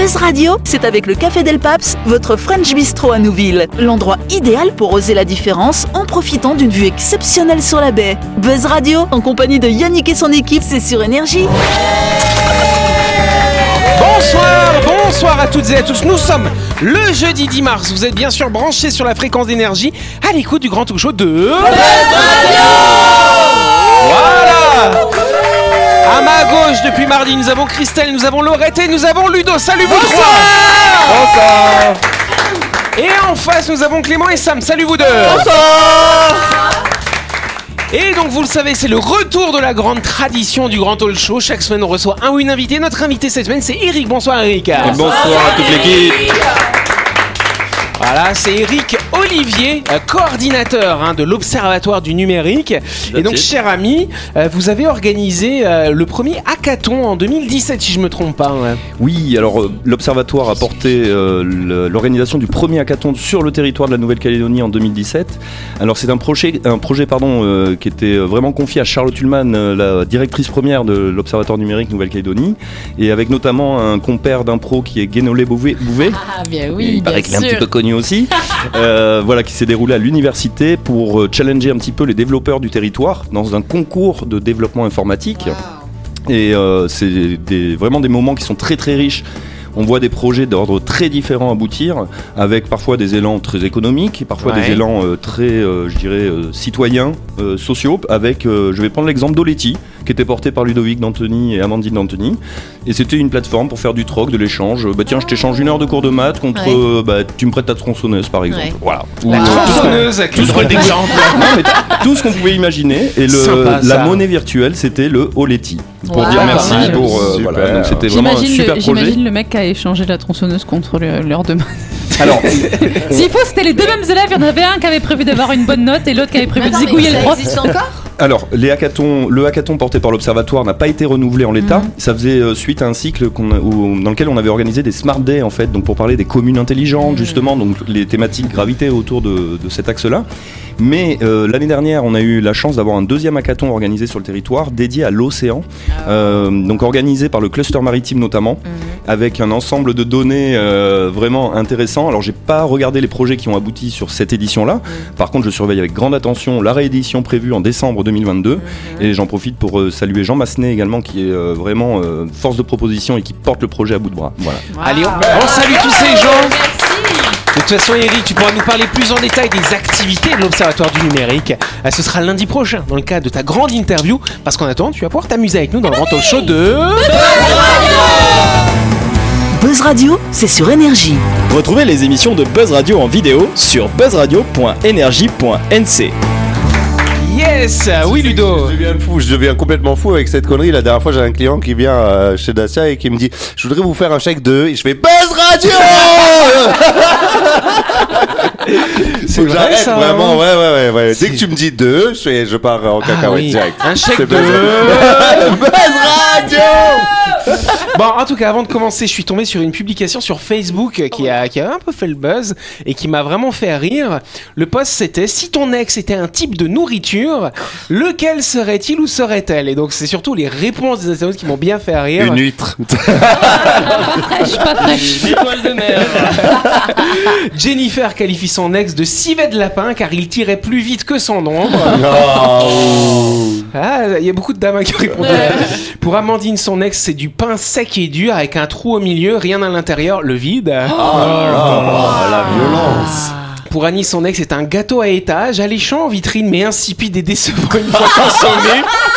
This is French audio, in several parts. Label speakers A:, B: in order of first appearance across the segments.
A: Buzz Radio, c'est avec le Café Del Paps, votre French Bistro à Nouville. L'endroit idéal pour oser la différence en profitant d'une vue exceptionnelle sur la baie. Buzz Radio, en compagnie de Yannick et son équipe, c'est sur Énergie.
B: Bonsoir, bonsoir à toutes et à tous. Nous sommes le jeudi 10 mars. Vous êtes bien sûr branchés sur la fréquence d'énergie à l'écoute du grand talk show de. Voilà À ma gauche, depuis mardi, nous avons Christelle, nous avons Laurette et nous avons Ludo. Salut vous trois
C: Bonsoir
B: Et en face, nous avons Clément et Sam. Salut vous deux et donc vous le savez, c'est le retour de la grande tradition du Grand Talk Show. Chaque semaine, on reçoit un ou une invitée. Notre invité cette semaine, c'est Eric. Bonsoir Eric.
C: Et bonsoir à toute l'équipe
B: Voilà, c'est Eric Olivier, euh, coordinateur hein, de l'Observatoire du numérique. Et donc,
C: it.
B: cher ami, euh, vous avez organisé euh, le premier hackathon en 2017, si je me trompe pas. ouais.
C: Oui, alors euh, l'Observatoire a porté euh, l'organisation du premier hackathon sur le territoire de la Nouvelle-Calédonie en 2017. Alors c'est un projet, un projet pardon, euh, qui était vraiment confié à Charlotte Ullmann, euh, la directrice première de l'Observatoire numérique Nouvelle-Calédonie, et avec notamment un compère d'impro qui est Guénolé Bouvet.
D: Ah bien
C: Et
D: oui,
C: il paraît qu'il est un petit peu connu aussi. Euh, voilà, qui s'est déroulé à l'université pour euh, challenger un petit peu les développeurs du territoire dans un concours de développement informatique. Et euh, c'est des- vraiment des moments qui sont très très riches. On voit des projets d'ordre très différents aboutir, avec parfois des élans très économiques, et parfois
B: Ouais.
C: des élans euh, très, euh, je dirais, euh, citoyens, euh, sociaux. Avec, euh, je vais prendre l'exemple d'Oleti, qui était porté par Ludovic D'Antoni et Amandine D'Antoni. Et c'était une plateforme pour faire du troc, de l'échange. Bah tiens, je t'échange une heure de cours de maths contre,
D: Ouais.
C: euh, bah, tu me prêtes ta tronçonneuse par exemple.
D: Ouais.
C: Voilà. Ou,
B: La tronçonneuse,
C: non, mais tout ce qu'on pouvait imaginer. Et le,
B: Sympa, ça.
C: la monnaie virtuelle, c'était le Oleti. Pour
D: Wow.
C: dire merci pour. euh, voilà, donc c'était vraiment un super
D: le,
C: projet.
D: j'imagine le mec qui a échangé la tronçonneuse contre l'heure de maths.
C: Alors,
D: S'il faut, c'était les deux mêmes élèves. Il y en avait un qui avait prévu d'avoir une bonne note et l'autre qui avait prévu de zigouiller le
E: ça
D: prof.
E: existe encore?
C: Alors les hackathons, le hackathon porté par l'Observatoire n'a pas été renouvelé en l'état. Ça faisait euh, suite à un cycle qu'on a- où- dans lequel on avait organisé des Smart Days en fait, donc pour parler des communes intelligentes justement, donc les thématiques gravitaient autour de, de cet axe-là. Mais euh, l'année dernière, on a eu la chance d'avoir un deuxième hackathon organisé sur le territoire dédié à l'océan, euh, donc organisé par le cluster maritime notamment, avec un ensemble de données euh, vraiment intéressant. Alors j'ai pas regardé les projets qui ont abouti sur cette édition-là. Par contre, je surveille avec grande attention la réédition prévue en décembre 2022. Et j'en profite pour euh, saluer Jean Massenet également, qui est euh, vraiment euh, force de proposition et qui porte le projet à bout de bras. Voilà.
B: Allez, on, on salue tous ces gens. De toute façon, Eric, tu pourras nous parler plus en détail des activités de l'Observatoire du numérique. Ce sera lundi prochain, dans le cadre de ta grande interview. Parce qu'en attendant, tu vas pouvoir t'amuser avec nous dans le grand talk show de.
A: Buzz Radio, c'est sur Énergie.
F: Retrouvez les émissions de Buzz Radio en vidéo sur buzzradio.energie.nc.
B: Yes Oui, Ludo
G: Je deviens fou, je deviens complètement fou avec cette connerie. La dernière fois, j'ai un client qui vient euh, chez Dacia et qui me dit Je voudrais vous faire un chèque de. Et je fais Buzz Radio
B: C'est vrai, ça,
G: Vraiment,
B: hein
G: ouais, ouais, ouais, ouais. Dès que tu me dis deux, je, pars en
B: Ah
G: cacahuète
B: oui.
G: direct.
B: Un chèque
G: C'est
B: de.
G: Buzz Buzz Radio
B: Bon, en tout cas, avant de commencer, je suis tombé sur une publication sur Facebook qui a, qui a un peu fait le buzz et qui m'a vraiment fait rire. Le post c'était Si ton ex était un type de nourriture, lequel serait-il ou serait-elle? Et donc, c'est surtout les réponses des internautes qui m'ont bien fait rire.
G: Une huître.
D: Fraîche, pas fraîche.
B: Jennifer qualifie son ex de civet de lapin car il tirait plus vite que son ombre. Ah, il y a beaucoup de dames qui ont répondu. Pour Amandine, son ex, c'est du pain sec et dur avec un trou au milieu, rien à l'intérieur, le vide.
G: Oh la violence.
B: Pour Annie, son ex, c'est un gâteau à étage, alléchant en vitrine mais insipide et décevant une fois consommé.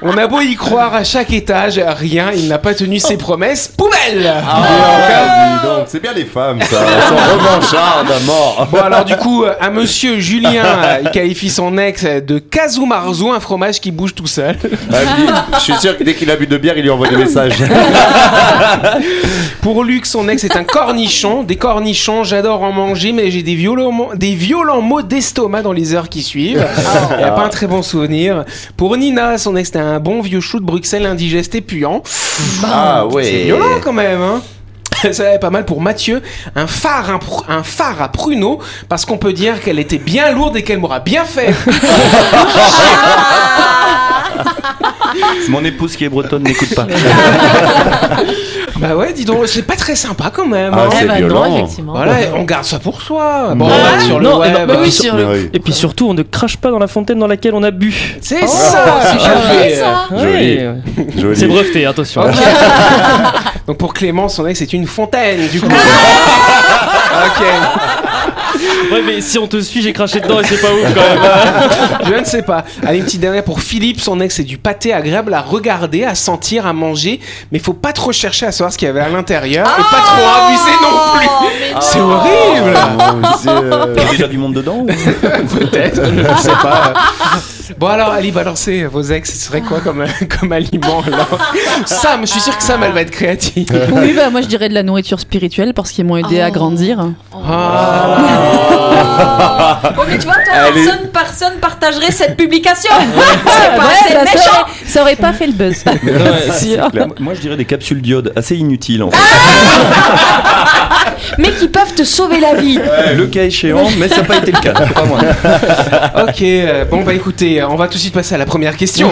B: On a beau y croire à chaque étage, rien, il n'a pas tenu ses promesses. Poubelle
G: Ah, dis donc, c'est bien les femmes, ça. Elles sont revanchardes à mort.
B: Bon alors du coup, euh, un monsieur Julien, euh, il qualifie son ex de Kazumarzu, un fromage qui bouge tout seul.
G: Ah, lui, je suis sûr que dès qu'il a bu de bière, il lui envoie des messages.
B: Pour Luc, son ex est un cornichon. Des cornichons, j'adore en manger, mais j'ai des violents, des violents maux d'estomac dans les heures qui suivent. Il n'y a pas un très bon souvenir. Pour Nina, son ex était un bon vieux chou de Bruxelles indigeste et puant.
G: Ah ouais.
B: C'est violent quand même, hein Ça est pas mal pour Mathieu, un phare, un, un phare à pruneau, parce qu'on peut dire qu'elle était bien lourde et qu'elle m'aura bien fait.
C: Mon épouse qui est bretonne n'écoute pas.
B: Bah ouais, dis donc, c'est pas très sympa quand même.
G: Ah,
B: hein.
G: c'est
E: Eh ben
G: violent.
E: non, effectivement.
B: Voilà, on garde ça pour soi. Bon,
C: Ouais.
B: on va être sur le
H: Non, et
B: web.
H: non, bah oui,
E: sur
G: Mais
E: le-
G: oui.
H: Et puis surtout, on ne crache pas dans la fontaine dans laquelle on a bu.
B: C'est
E: Oh,
B: ça.
E: c'est
B: Ah, oui.
E: ça.
G: Joli.
H: Ouais.
G: Joli.
H: C'est breveté, attention.
B: Donc pour Clément, son ex c'est une fontaine du coup. ok.
H: Ouais, mais si on te suit, j'ai craché dedans et c'est pas ouf quand même.
B: Je ne sais pas. Allez, une petite dernière pour Philippe. Son ex, c'est du pâté agréable à regarder, à sentir, à manger. Mais faut pas trop chercher à savoir ce qu'il y avait à l'intérieur. et pas trop abuser non plus. C'est horrible.
C: Il y a déjà du monde dedans
B: Peut-être, je ne sais pas. Bon alors, allez, balancez vos ex. Ce serait quoi comme, comme aliment alors Sam, je suis sûr que Sam, elle va être créative.
D: Oui, bah moi je dirais de la nourriture spirituelle parce qu'ils m'ont aidé à
E: Oh.
D: grandir.
B: Ah.
E: Oh, mais tu vois, toi, personne, personne partagerait cette publication. c'est pas assez
D: bah, ça,
E: méchant.
D: aurait, ça aurait pas fait le buzz.
C: C'est clair. Moi je dirais des capsules d'iode assez inutiles en fait.
E: Mais qui peuvent te sauver la vie.
C: Le cas échéant, mais ça n'a pas été le cas. Pas moi.
B: Ok, euh, bon bah écoutez, on va tout de suite passer à la première question.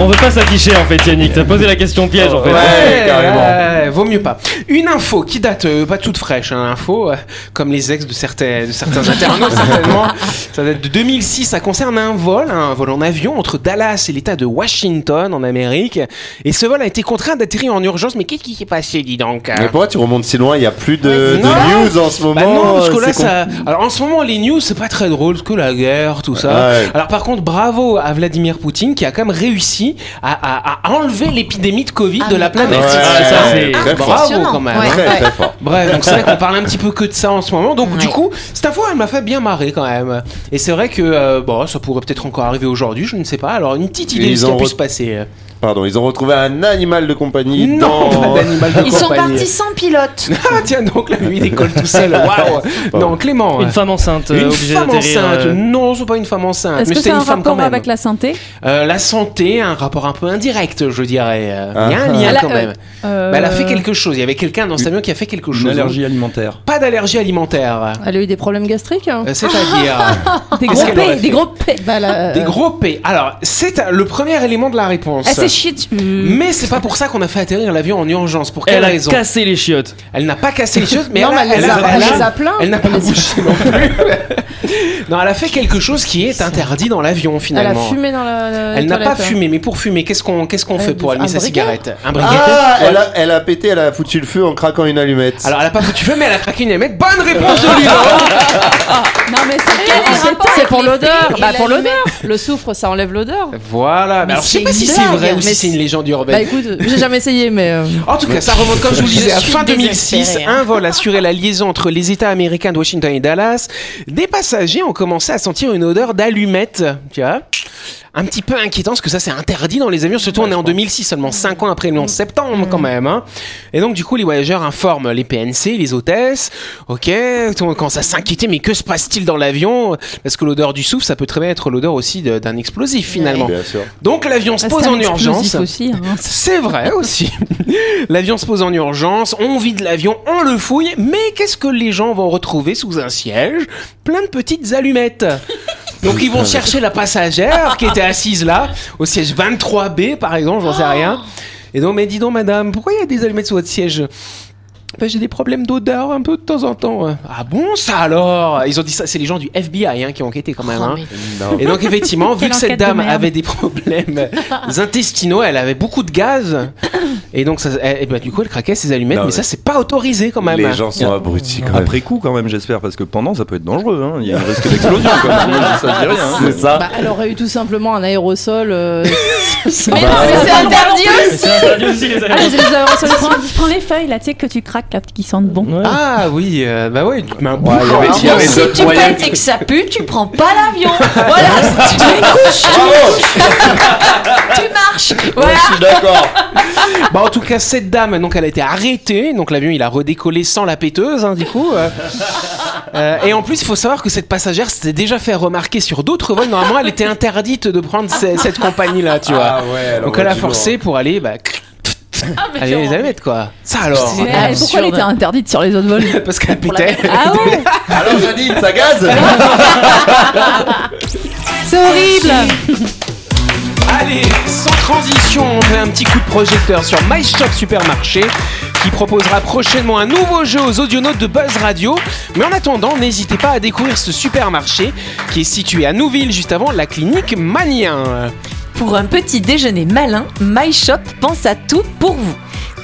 H: On veut pas s'afficher en fait, Yannick. T'as posé la question piège en fait.
G: Ouais, carrément.
B: euh, vaut mieux pas. Une info qui date euh, pas toute fraîche, hein, info euh, comme les ex de certains, de certains internautes certainement. Ça date de 2006. Ça concerne un vol, un vol en avion entre Dallas et l'État de Washington en Amérique. Et ce vol a été contraint d'atterrir en urgence. Mais qu'est-ce qui s'est passé, dis donc hein
G: Mais pourquoi tu remontes si loin? Il y a plus de, news en ce moment.
B: Bah non, parce que là, ça. Alors en ce moment, les news, c'est pas très drôle, parce que la guerre, tout ça.
G: Ouais.
B: Alors par contre, bravo à Vladimir Poutine qui a quand même réussi à, à- à enlever l'épidémie de Covid
E: Ah,
B: de la planète.
G: Ouais,
H: Ah, ça, c'est-.
B: Bravo quand même.
E: Ouais.
B: hein.
G: Très très fort.
B: Bref, donc c'est vrai qu'on parle un petit peu que de ça en ce moment. Donc
E: Ouais.
B: du coup, cette info, elle m'a fait bien marrer quand même. Et c'est vrai que euh, bon, ça pourrait peut-être encore arriver aujourd'hui, je ne sais pas. Alors une petite idée de ce qui a pu se passer.
G: Pardon, ils ont retrouvé un animal de compagnie
B: Non,
G: dans.
B: pas d'animal de
E: Ils sont partis sans pilote.
B: Ah tiens donc là, lui il décolle tout seul. Waouh. Non, Clément.
H: Une femme enceinte euh,
B: Une
H: obligée
B: femme enceinte.
H: euh,
B: Non, c'est pas une femme enceinte.
D: Est-ce
B: mais
D: que c'est
B: une
D: un
B: femme quand
D: rapport
B: même.
D: avec la santé
B: Euh, la santé, un rapport un peu indirect, je dirais. Euh,
G: Ah.
B: Il y a un lien
D: Elle a-
B: quand même.
D: Euh,
B: Bah, elle a fait quelque chose. Il y avait quelqu'un dans cet avion qui a fait quelque chose.
C: Une allergie alimentaire.
B: Pas d'allergie alimentaire.
I: Elle a eu des problèmes gastriques hein
B: Euh, C'est-à-dire
D: Des
B: Qu'est-ce
D: gros P, des gros P.
I: Bah, euh,
B: des gros P. Alors, c'est euh, le premier élément de la réponse.
D: Elle dessus.
B: Mais c'est pas pour ça qu'on a fait atterrir l'avion en urgence. Pour quelle
H: Elle a
B: raison
H: cassé les chiottes.
B: Elle n'a pas cassé les choses, mais
I: non,
B: elle,
I: mais elle,
B: a,
I: les a,
B: elle a-
I: elle
B: a-
I: les a pleins.
B: elle n'a pas bougé non plus. non, elle a fait quelque chose qui est interdit dans l'avion
I: Elle a
B: finalement.
I: fumé dans la. la
B: Elle n'a pas fumé, mais pour fumer, qu'est-ce qu'on qu'est-ce qu'on
I: Elle
B: fait pour allumer sa
I: briquet
B: cigarette Un briquet
G: Ah,
B: Ouais.
G: elle a, elle a pété, elle a foutu le feu en craquant une allumette.
B: Alors elle a pas foutu feu, mais elle a craqué une allumette. Bonne réponse de Lilo
D: Non, mais c'est
E: le
I: pour l'odeur. Bah, pour l'odeur. Le soufre, ça enlève l'odeur.
B: Voilà. Mais alors je sais pas si c'est vrai ou si
I: Mais
B: c'est une légende
I: Bah
B: urbaine.
I: écoute, j'ai jamais essayé, mais. euh,
B: En tout cas, ça remonte comme je vous le disais à fin 2006.
E: désespérée, hein.
B: Un vol assurait la liaison entre les États américains de Washington et Dallas. Des passagers ont commencé à sentir une odeur d'allumette. Tu vois un petit peu inquiétant parce que ça c'est interdit dans les avions surtout on est en 2006 seulement 5 ans après le 11 septembre quand même hein. et donc du coup les voyageurs informent les PNC les hôtesses. Ok quand ça s'inquiétait mais que se passe-t-il dans l'avion? Parce que l'odeur du souffle ça peut très bien être l'odeur aussi d'un explosif finalement. donc l'avion se pose en urgence.
D: hein.
B: c'est vrai aussi. L'avion se pose en urgence, on vide l'avion, on le fouille, mais qu'est-ce que les gens vont retrouver sous un siège? Plein de petites allumettes. Donc ils vont chercher la passagère qui était assise là, au siège 23B par exemple, j'en sais rien. Et donc, mais dis donc madame, pourquoi il y a des allumettes sur votre siège? Ben, j'ai des problèmes d'odeur un peu de temps en temps. Ah bon ça alors? Ils ont dit ça, c'est les gens du FBI hein, qui ont enquêté quand même.
E: Oh,
B: hein.
E: mais-
B: Et donc effectivement, vu que cette
D: de
B: dame avait des problèmes intestinaux, elle avait beaucoup de gaz, et donc ça, elle- et bah, du coup elle craquait ses allumettes,
C: Non,
B: mais
C: mais-
B: ça c'est pas autorisé quand même.
G: Les gens sont abrutis quand même.
C: Après coup, quand même, j'espère, parce que pendant, ça peut être dangereux. hein. Il y a un risque d'explosion. ça, je dis rien. hein.
G: C'est ça.
I: Bah, elle aurait eu tout simplement un aérosol. euh,
E: Mais non, mais c'est interdit aussi.
H: C'est interdit aussi les
I: Ah, aérosols
D: Tu prends, tu prends les feuilles là, tu sais que tu craques là, qui sentent bon.
B: Ah oui, euh, bah ouais, tu mets un bout
G: Ouais, il y avait-
B: quand
G: il y avait
B: même.
E: Si
G: d'autres
E: tu
G: moyens
E: pètes et que ça pue, tu prends pas l'avion. Voilà, tu te couches, tu marches. Voilà.
G: Je suis d'accord.
B: Bah en tout cas cette dame, donc elle a été arrêtée, donc l'avion il a redécollé sans la péteuse, hein, du coup. euh. Euh, et en plus, il faut savoir que cette passagère s'était déjà fait remarquer sur d'autres vols. Normalement, elle était interdite de prendre ce- cette compagnie-là, tu vois.
G: Ah ouais, alors
B: donc elle a forcé pour aller, bah, aller les allumettes quoi. Ça alors.
D: Mais elle- pourquoi elle était interdite sur les autres vols
B: Parce qu'elle pétait.
D: Ah ouais
G: Alors Janine, ça gaze
D: C'est horrible
B: Allez, sans transition, on fait un petit coup de projecteur sur My Shop Supermarché qui proposera prochainement un nouveau jeu aux audionautes de Buzz Radio. Mais en attendant, n'hésitez pas à découvrir ce supermarché qui est situé à Nouville juste avant la clinique Manien.
E: Pour un petit déjeuner malin, My Shop pense à tout pour vous.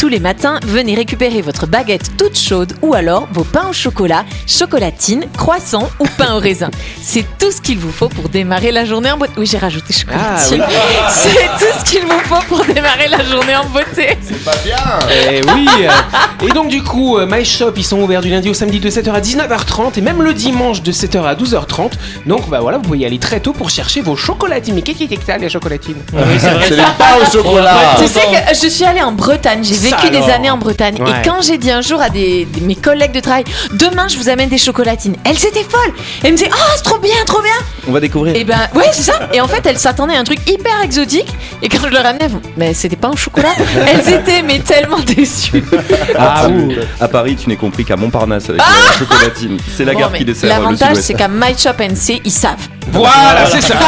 E: Tous les matins, venez récupérer votre baguette toute chaude ou alors vos pains au chocolat, chocolatine, croissant ou pain au raisin. C'est tout ce qu'il vous faut pour démarrer la journée en beauté. Oui, j'ai rajouté chocolatine. C'est tout ce qu'il vous faut pour démarrer la journée en beauté.
G: Pas bien.
B: Eh oui Et donc du coup, euh, My Shop, ils sont ouverts du lundi au samedi de 7h à 19h30 et même le dimanche de 7h à 12h30. Donc bah voilà, vous pouvez y aller très tôt pour chercher vos chocolatines. Mais qu'est-ce que c'est que ça, les chocolatines?
H: Oui, c'est vrai.
G: C'est les pains au chocolat.
E: Tu sais que je suis allée en Bretagne, j'ai Vécu des années en Bretagne.
B: Ouais.
E: Et quand j'ai dit un jour à des, des- mes collègues de travail, demain je vous amène des chocolatines, elles étaient folles. Elles me disaient, oh c'est trop bien, trop bien.
C: On va découvrir.
E: Et ben ouais, c'est ça. Et en fait, elles s'attendaient à un truc hyper exotique. Et quand je leur amenais, mais c'était pas un chocolat. elles étaient mais tellement déçues.
C: Ah, oui. À Paris, tu n'es compris qu'à Montparnasse avec la chocolatine. C'est la
E: Bon,
C: gare qui dessert
E: L'avantage, c'est qu'à My Shop NC, ils savent.
B: Voilà, c'est ça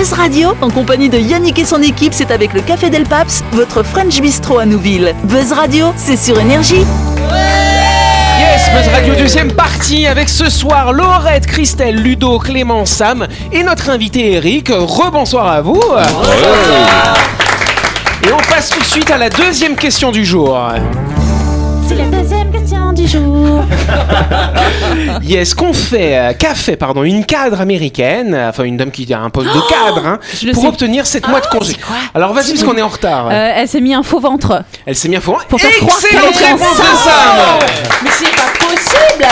A: Buzz Radio, en compagnie de Yannick et son équipe, c'est avec le Café Del Paps, votre French Bistro à Nouville. Buzz Radio, c'est sur Énergie.
B: Yes, Buzz Radio deuxième partie avec ce soir Laurette, Christelle, Ludo, Clément, Sam et notre invité Eric. Rebonsoir à vous. Et on passe tout de suite à la deuxième question du jour.
D: C'est la deuxième question du jour.
B: Yes, qu'on fait, euh, qu'a fait, pardon, une cadre américaine, euh, enfin une dame qui a un poste de cadre, hein, pour
D: sais.
B: obtenir 7 mois de congé. Alors vas-y, parce qu'on est en retard.
D: Euh, elle s'est mis un faux ventre.
B: Elle s'est mis à fond.
D: pour faire croire
B: Excellente
D: qu'elle est
B: réponse de. Sam
E: Mais c'est pas possible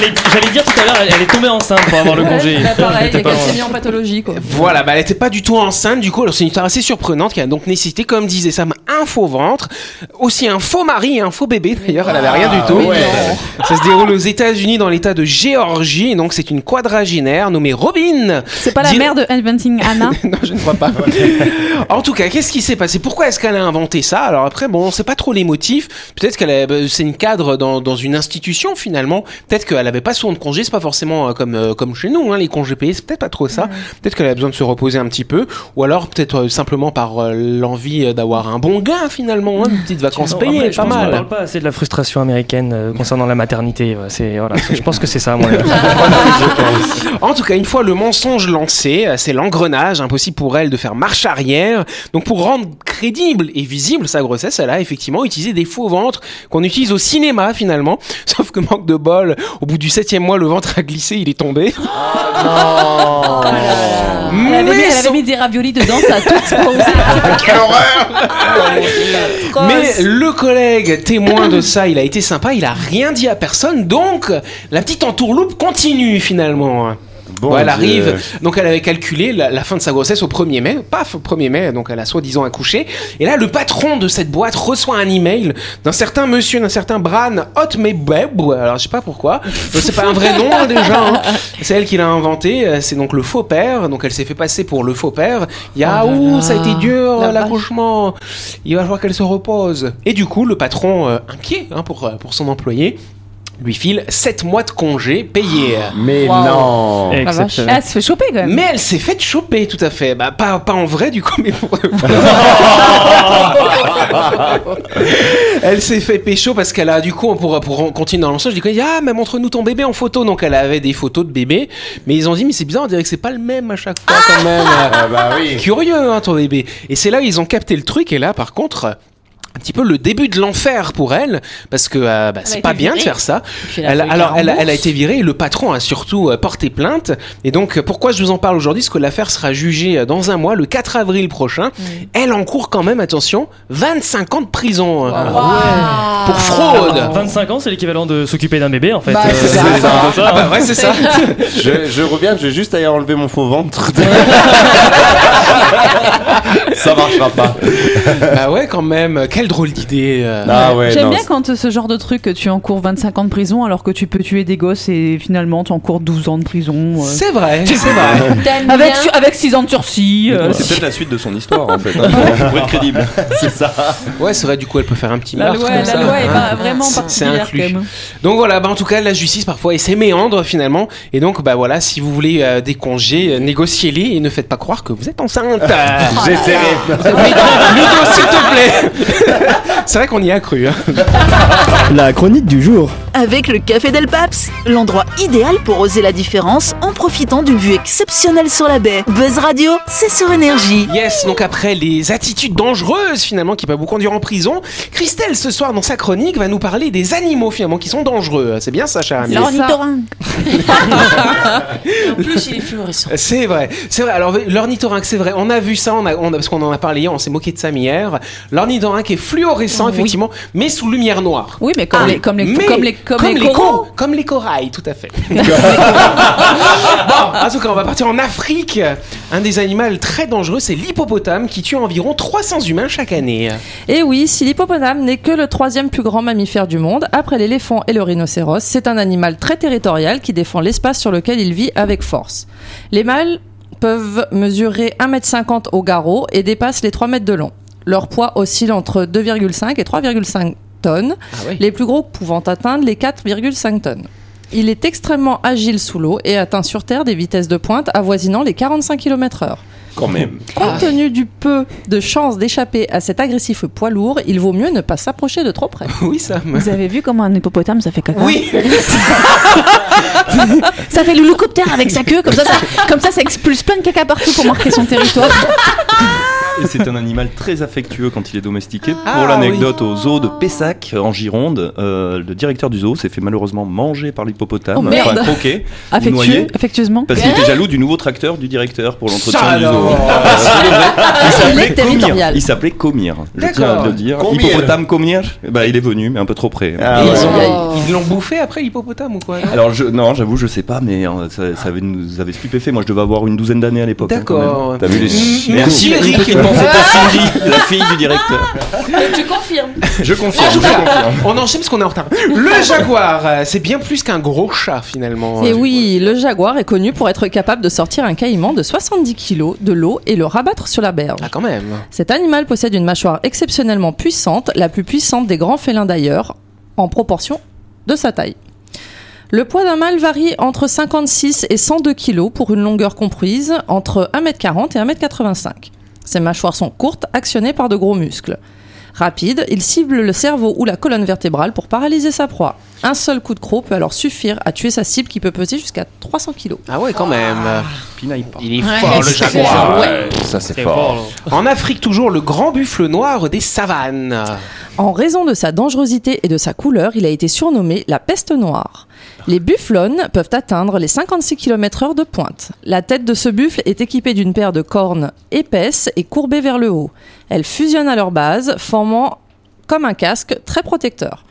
H: J'allais dire tout à l'heure, elle, elle est tombée enceinte pour avoir le congé.
I: Bah, pareil, qu'elle
H: loin.
I: s'est mise en pathologie quoi.
B: Voilà, bah elle était pas du tout enceinte, du coup, alors c'est une histoire assez surprenante qui a donc nécessité, comme disait Sam, un faux ventre, aussi un faux mari et un faux bébé d'ailleurs, elle avait rien du tout. Ça se déroule aux États-Unis dans l'état de Géorgie, et donc c'est une quadragénaire nommée Robin.
D: C'est pas la mère de Inventing Anna
B: non, je ne crois pas. en tout cas, qu'est-ce qui s'est passé? Pourquoi est-ce qu'elle a inventé ça? Alors après, bon, on sait pas trop les motifs. Peut-être qu'elle a- bah, c'est une cadre dans, dans une institution finalement. Peut-être qu'elle avait pas souvent de congés. C'est pas forcément euh, comme euh, comme chez nous, hein, les congés payés. C'est peut-être pas trop ça. Peut-être qu'elle a besoin de se reposer un petit peu, ou alors peut-être euh, simplement par l'envie d'avoir un bon gain finalement, hein, une petite vacances payées, pas mal.
H: parle pas assez de la frustration américaine euh, concernant la maternité. C'est voilà, je pense que c'est ça. Moi,
B: En tout cas, une fois le mensonge lancé, euh, c'est l'engrenage, impossible pour elle de faire marche arrière. Donc pour rendre crédible et visible sa grossesse, elle a effectivement utilisé des faux ventres qu'on utilise au cinéma finalement. Sauf que manque de bol, au bout du septième mois, le ventre a glissé, il est tombé.
D: Elle avait, mis,
B: Mais
D: elle avait mis des raviolis dedans, ça a tout explosé.
B: Mais le collègue témoin de ça, il a été sympa, il a rien dit à personne, donc la petite entourloupe continue finalement.
G: Bon
B: Ouais, elle
G: Dieu.
B: arrive, donc elle avait calculé la, la fin de sa grossesse au 1er mai, paf, au 1er mai, donc elle a soi-disant accouché. Et là, le patron de cette boîte reçoit un email d'un certain monsieur, d'un certain Bran Hotmebeb, alors je sais pas pourquoi, Euh, c'est pas un vrai nom hein, déjà, hein. c'est elle qui l'a inventé, euh, c'est donc le faux père, donc elle s'est fait passer pour le faux père. Il y a,
I: Oh
B: ça a été dur,
I: La
B: l'accouchement, il va falloir qu'elle se repose. Et du coup, le patron, euh, inquiet hein, pour, euh, pour son employé, lui file 7 mois de congé payés.
G: Mais
I: Wow.
G: non.
H: exceptionnel.
D: Elle se fait choper quand même.
B: Mais elle s'est faite choper, tout à fait. Bah, pas, pas en vrai, du coup, mais pour. elle s'est fait pécho parce qu'elle a, du coup, pour, pour continuer dans l'ensemble, je dis Ah, mais montre-nous ton bébé en photo. Donc, elle avait des photos de bébé. Mais ils ont dit Mais c'est bizarre, on dirait que c'est pas le même à chaque fois, quand même.
G: Ah bah oui.
B: Curieux, hein, ton bébé. Et c'est là ils ont capté le truc. Et là, par contre. Un petit peu le début de l'enfer pour elle, parce que euh, bah, c'est pas bien de faire ça.
E: Elle
B: alors, elle, elle a été virée et le patron a surtout euh, porté plainte. Et donc, pourquoi je vous en parle aujourd'hui? Parce que l'affaire sera jugée euh, dans un mois, le 4 avril prochain. Elle encourt quand même, attention, 25 ans de prison. hein. Pour fraude
H: 25 ans, c'est l'équivalent de s'occuper d'un bébé en fait.
I: Bah,
H: Euh,
I: c'est ça.
B: Ah bah ouais, c'est ça.
G: Je, je reviens, je vais juste aller enlever mon faux ventre. Ça marchera pas.
B: bah ouais, quand même. Quelle drôle d'idée. euh.
G: Ah ouais,
D: J'aime
G: non,
D: bien quand euh, ce genre de truc, tu encours 25 ans de prison alors que tu peux tuer des gosses et finalement tu encours 12 ans de prison. euh.
B: C'est vrai, c'est vrai.
E: T'aimes
D: Avec,
E: bien
D: su- avec 6 ans de sursis. euh.
C: C'est peut-être la suite de son histoire en fait, hein, pour être crédible.
G: c'est ça.
B: Ouais, c'est vrai, du coup, elle peut faire un petit
D: La
B: meurtre
D: loi,
B: comme
D: la
B: ça,
D: loi est
B: hein.
D: pas vraiment
B: C'est- c'est
D: particulière
B: inclus.
D: quand même.
B: Donc voilà, bah en tout cas, la justice parfois et ses méandres finalement. Et donc, bah voilà, si vous voulez euh, des congés, euh, négociez-les et ne faites pas croire que vous êtes enceinte.
G: J'essaierai.
B: Ludo, s'il te plaît. c'est vrai qu'on y a cru. hein.
F: La chronique du jour.
A: Avec le Café Del Paps, l'endroit idéal pour oser la différence en profitant d'une vue exceptionnelle sur la baie. Buzz Radio, c'est sur énergie.
B: Yes, donc après les attitudes dangereuses finalement qui peuvent vous conduire en prison, Christelle ce soir dans sa chronique va nous parler des animaux finalement qui sont dangereux. C'est bien ça, cher ami
D: L'ornithorynque.
E: En plus, il est fluorescent.
B: C'est vrai, c'est vrai. Alors l'ornithorynque, c'est vrai. On a vu ça, on a, on a- parce qu'on en a parlé hier, on s'est moqué de ça hier. L'ornithorynque est fluorescent effectivement, mais sous lumière noire.
D: Oui, mais comme
B: Ah,
D: les, comme les,
B: mais
D: comme les, comme les
B: les
D: coraux.
B: cor- comme les corails, tout à fait. bon, en tout cas, on va partir en Afrique. Un des animaux très dangereux, c'est l'hippopotame qui tue environ 300 humains chaque année.
I: Et oui, si l'hippopotame n'est que le troisième plus grand mammifère du monde, après l'éléphant et le rhinocéros, c'est un animal très territorial qui défend l'espace sur lequel il vit avec force. Les mâles peuvent mesurer 1m50 au garrot et dépassent les 3 mètres de long. Leur poids oscille entre 2,5 et 3,5 tonnes,
B: Ah
I: les plus gros pouvant atteindre les 4,5 tonnes. Il est extrêmement agile sous l'eau et atteint sur Terre des vitesses de pointe avoisinant les 45 km/h.
C: Quand même.
I: Compte tenu du peu de chances d'échapper à cet agressif poids lourd, il vaut mieux ne pas s'approcher de trop près.
B: Oui, ça. me-
D: Vous avez vu comment un hippopotame ça fait caca
B: Oui.
D: Ça fait l'hélicoptère avec sa queue, comme ça, ça, comme ça, ça expulse plein de caca partout pour marquer son territoire.
C: Et c'est un animal très affectueux quand il est domestiqué.
B: Ah,
C: Pour l'anecdote, au zoo de Pessac, en Gironde, euh, le directeur du zoo s'est fait malheureusement manger par l'hippopotame,
I: Oh, merde.
C: enfin croqué,
D: Affectueux,
C: noyé,
D: affectueusement.
C: parce qu'il était jaloux du nouveau tracteur du directeur pour l'entretien du zoo.
I: Il
C: Il s'appelait Comir.
I: territorial.
C: Il s'appelait Comir. Je tiens
B: D'accord.
C: à le dire.
G: Comir.
C: Hippopotame Comir, bah, il est venu, mais un peu trop près.
G: Ah ouais.
B: ils ont- Ils l'ont bouffé après l'hippopotame ou quoi non?
C: Alors je, non, j'avoue, je sais pas, mais euh, ça, ça avait, nous avait stupéfait. Moi, je devais avoir une douzaine d'années à l'époque. hein,
B: D'accord.
C: T'as vu les
B: Mm, merci,
C: Une
B: Eric.
C: petite pensée pour Cindy, la fille du directeur.
E: Tu confirmes
C: Je confirme.
B: Cas,
C: confirme.
B: on enchaîne parce qu'on est en retard. Le jaguar, euh, c'est bien plus qu'un gros chat finalement.
I: Et oui, le jaguar est connu pour être capable de sortir un caïman de 70 kg de l'eau et le rabattre sur la berge.
B: Ah quand même.
I: Cet animal possède une mâchoire exceptionnellement puissante, la plus puissante des grands félins d'ailleurs, en proportion de sa taille. Le poids d'un mâle varie entre 56 et 102 kg pour une longueur comprise entre 1m40 et 1m85. Ses mâchoires sont courtes, actionnées par de gros muscles. Rapide, il cible le cerveau ou la colonne vertébrale pour paralyser sa proie. Un seul coup de croc peut alors suffire à tuer sa cible qui peut peser jusqu'à 300 kg.
B: Ah ouais quand même.
C: Pinaille pas.
B: Il est fort le jaguar.
G: Ouais, ça c'est fort.
H: fort.
B: En Afrique toujours le grand buffle noir des savanes.
I: En raison de sa dangerosité et de sa couleur, il a été surnommé la peste noire. Les bufflonnes peuvent atteindre les 56 km/h de pointe. La tête de ce buffle est équipée d'une paire de cornes épaisses et courbées vers le haut. Elles fusionnent à leur base, formant comme un casque très protecteur.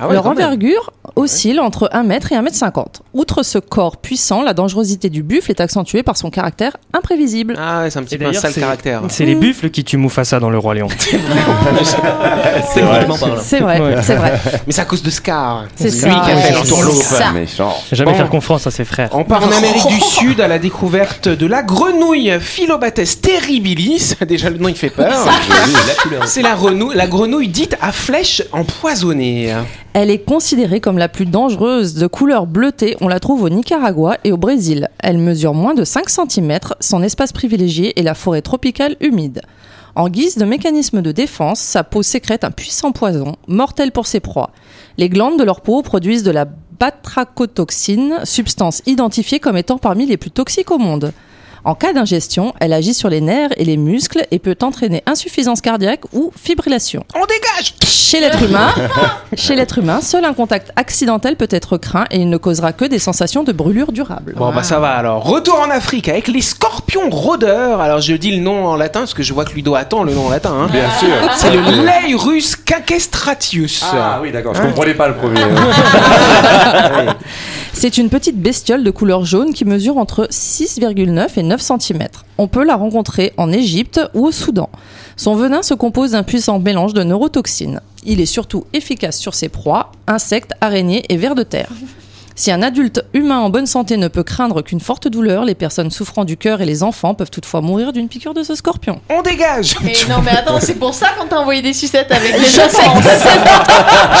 B: Ah ouais,
I: leur envergure oscille entre 1 mètre et 1 mètre 50. Outre ce corps puissant, la dangerosité du buffle est accentuée par son caractère imprévisible.
B: Ah ouais, c'est un petit
H: Et
B: peu un
H: d'ailleurs,
B: sale
H: c'est-
B: caractère.
H: C'est les buffles qui tuent Mufasa dans le Roi Lion.
C: C'est vraiment pas là.
I: C'est vrai,
H: Ouais.
I: c'est vrai.
B: Mais c'est à cause de Scar.
I: C'est
B: lui
I: ça,
B: qui a fait
I: ouais.
B: l'entourloupe.
E: Ça.
G: Méchant.
H: Jamais
B: Bon.
H: faire confiance à ses frères.
B: On part en Amérique du Sud à la découverte de la grenouille Philobates terribilis. Déjà le nom il fait peur. C'est la, renou- la grenouille dite à flèche empoisonnée.
I: Elle est considérée comme la plus dangereuse de couleur bleutée. On la trouve au Nicaragua et au Brésil. Elle mesure moins de 5 cm. Son espace privilégié est la forêt tropicale humide. En guise de mécanisme de défense, sa peau sécrète un puissant poison, mortel pour ses proies. Les glandes de leur peau produisent de la batrachotoxine, substance identifiée comme étant parmi les plus toxiques au monde. En cas d'ingestion, elle agit sur les nerfs et les muscles et peut entraîner insuffisance cardiaque ou fibrillation.
B: On dégage
I: Chez l'être humain, chez l'être humain, seul un contact accidentel peut être craint et il ne causera que des sensations de brûlure durable.
B: Bon bah ça va alors. Retour en Afrique avec les scorpions rôdeurs. Alors je dis le nom en latin parce que je vois que Ludo attend le nom en latin. hein.
G: Bien sûr.
B: C'est le Laerus caquestratius.
G: Ah oui, d'accord, je comprenais pas le premier.
I: C'est une petite bestiole de couleur jaune qui mesure entre 6,9 et 9 cm. On peut la rencontrer en Égypte ou au Soudan. Son venin se compose d'un puissant mélange de neurotoxines. Il est surtout efficace sur ses proies, insectes, araignées et vers de terre. Si un adulte humain en bonne santé ne peut craindre qu'une forte douleur, les personnes souffrant du cœur et les enfants peuvent toutefois mourir d'une piqûre de ce scorpion.
B: On dégage
E: Mais non, mais attends, c'est pour ça qu'on t'a envoyé des sucettes avec des
I: Je
E: insectes.
I: pense.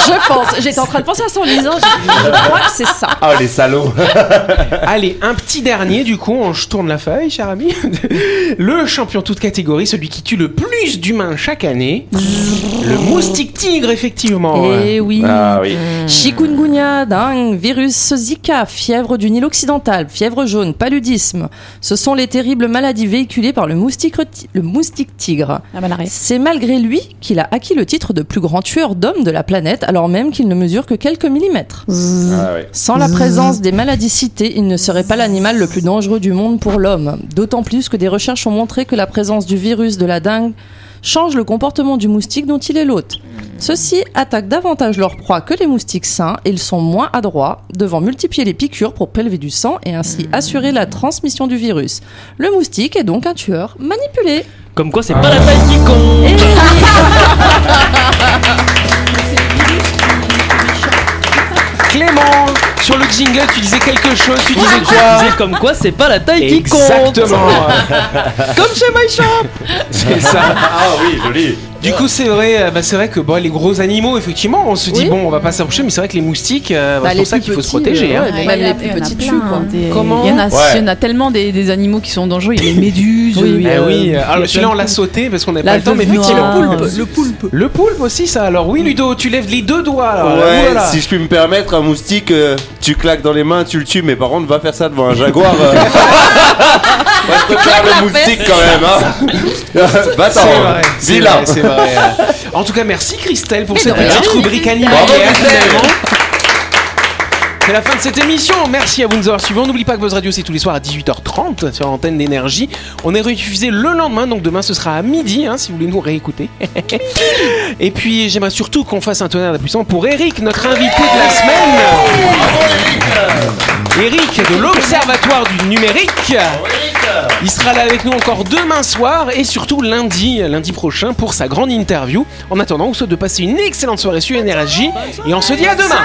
I: je pense. J'étais en train de penser à ça en lisant. Je, je crois que c'est ça.
G: Ah, les salauds.
B: Allez, un petit dernier du coup, on- je tourne la feuille, cher ami. Le champion toute catégorie, celui qui tue le plus d'humains chaque année. Le moustique tigre, effectivement.
I: Eh oui.
G: Ah oui.
I: Chikungunya, dingue, virus Zika, fièvre du Nil occidental, fièvre jaune, paludisme. Ce sont les terribles maladies véhiculées par le moustique, le moustique tigre.
D: Malaria.
I: C'est malgré lui qu'il a acquis le titre de plus grand tueur d'hommes de la planète, alors même qu'il ne mesure que quelques millimètres.
G: Ah.
I: Sans la présence des maladies citées, il ne serait pas l'animal le plus dangereux du monde pour l'homme. D'autant plus que des recherches ont montré que la présence du virus de la dengue change le comportement du moustique dont il est l'hôte. Ceux-ci attaquent davantage leur proie que les moustiques sains et ils sont moins adroits, devant multiplier les piqûres pour prélever du sang et ainsi assurer la transmission du virus. Le moustique est donc un tueur manipulé.
H: Comme quoi, c'est pas la taille qui compte.
I: Et
B: Clément, sur le jingle, tu disais quelque chose, tu disais
H: Je
B: quoi
H: disais comme quoi, c'est pas la taille qui compte.
B: Exactement.
H: Comme chez My Shop.
B: C'est ça.
G: Ah oui, joli.
B: Du coup, c'est vrai, euh, bah, c'est vrai que bon, les gros animaux, effectivement, on se dit
I: Oui.
B: bon, on va pas s'approcher, mais c'est vrai que les moustiques, euh, bah,
I: Bah,
B: c'est pour ça qu'il faut se protéger.
I: euh,
B: hein.
I: ouais, même
D: y a-
I: les plus petits tuent, quoi.
D: hein, des-
B: Comment
D: Il y en a,
G: Ouais.
D: il y en a tellement des, des animaux qui sont dangereux. Il y a les méduses.
I: Oui.
D: il y a-
B: Eh oui, alors celui-là on l'a sauté parce qu'on n'a pas
D: La
B: le temps, mais
D: veuve
B: effectivement.
D: noire.
B: Le poulpe. Le poulpe aussi, ça. Alors oui, Ludo, tu lèves les deux doigts. Alors,
G: Ouais, si je puis me permettre, un moustique, euh, tu claques dans les mains, tu le tues, mais par contre, va faire ça devant un jaguar. euh. Moi, je préfère le moustique quand même, hein. Va-t'en,
B: C'est vrai, c'est
G: dis-là.
B: vrai, c'est vrai. En tout cas, merci Christelle pour cette
I: de rien.
B: petite rubrique animalière.
G: Bravo, Christelle.
B: finalement. C'est la fin de cette émission. Merci à vous de nous avoir suivis. On n'oublie pas que Buzz Radio, c'est tous les soirs à 18h30 sur l'antenne d'énergie. On est rediffusé le lendemain, donc demain ce sera à midi, hein, si vous voulez nous réécouter. Et puis, j'aimerais surtout qu'on fasse un tonnerre d'applaudissements pour Eric, notre invité de la semaine. Eric de l'Observatoire du numérique. Il sera là avec nous encore demain soir et surtout lundi, lundi prochain pour sa grande interview. En attendant, on souhaite de passer une excellente soirée sur Énergie et on se dit à demain.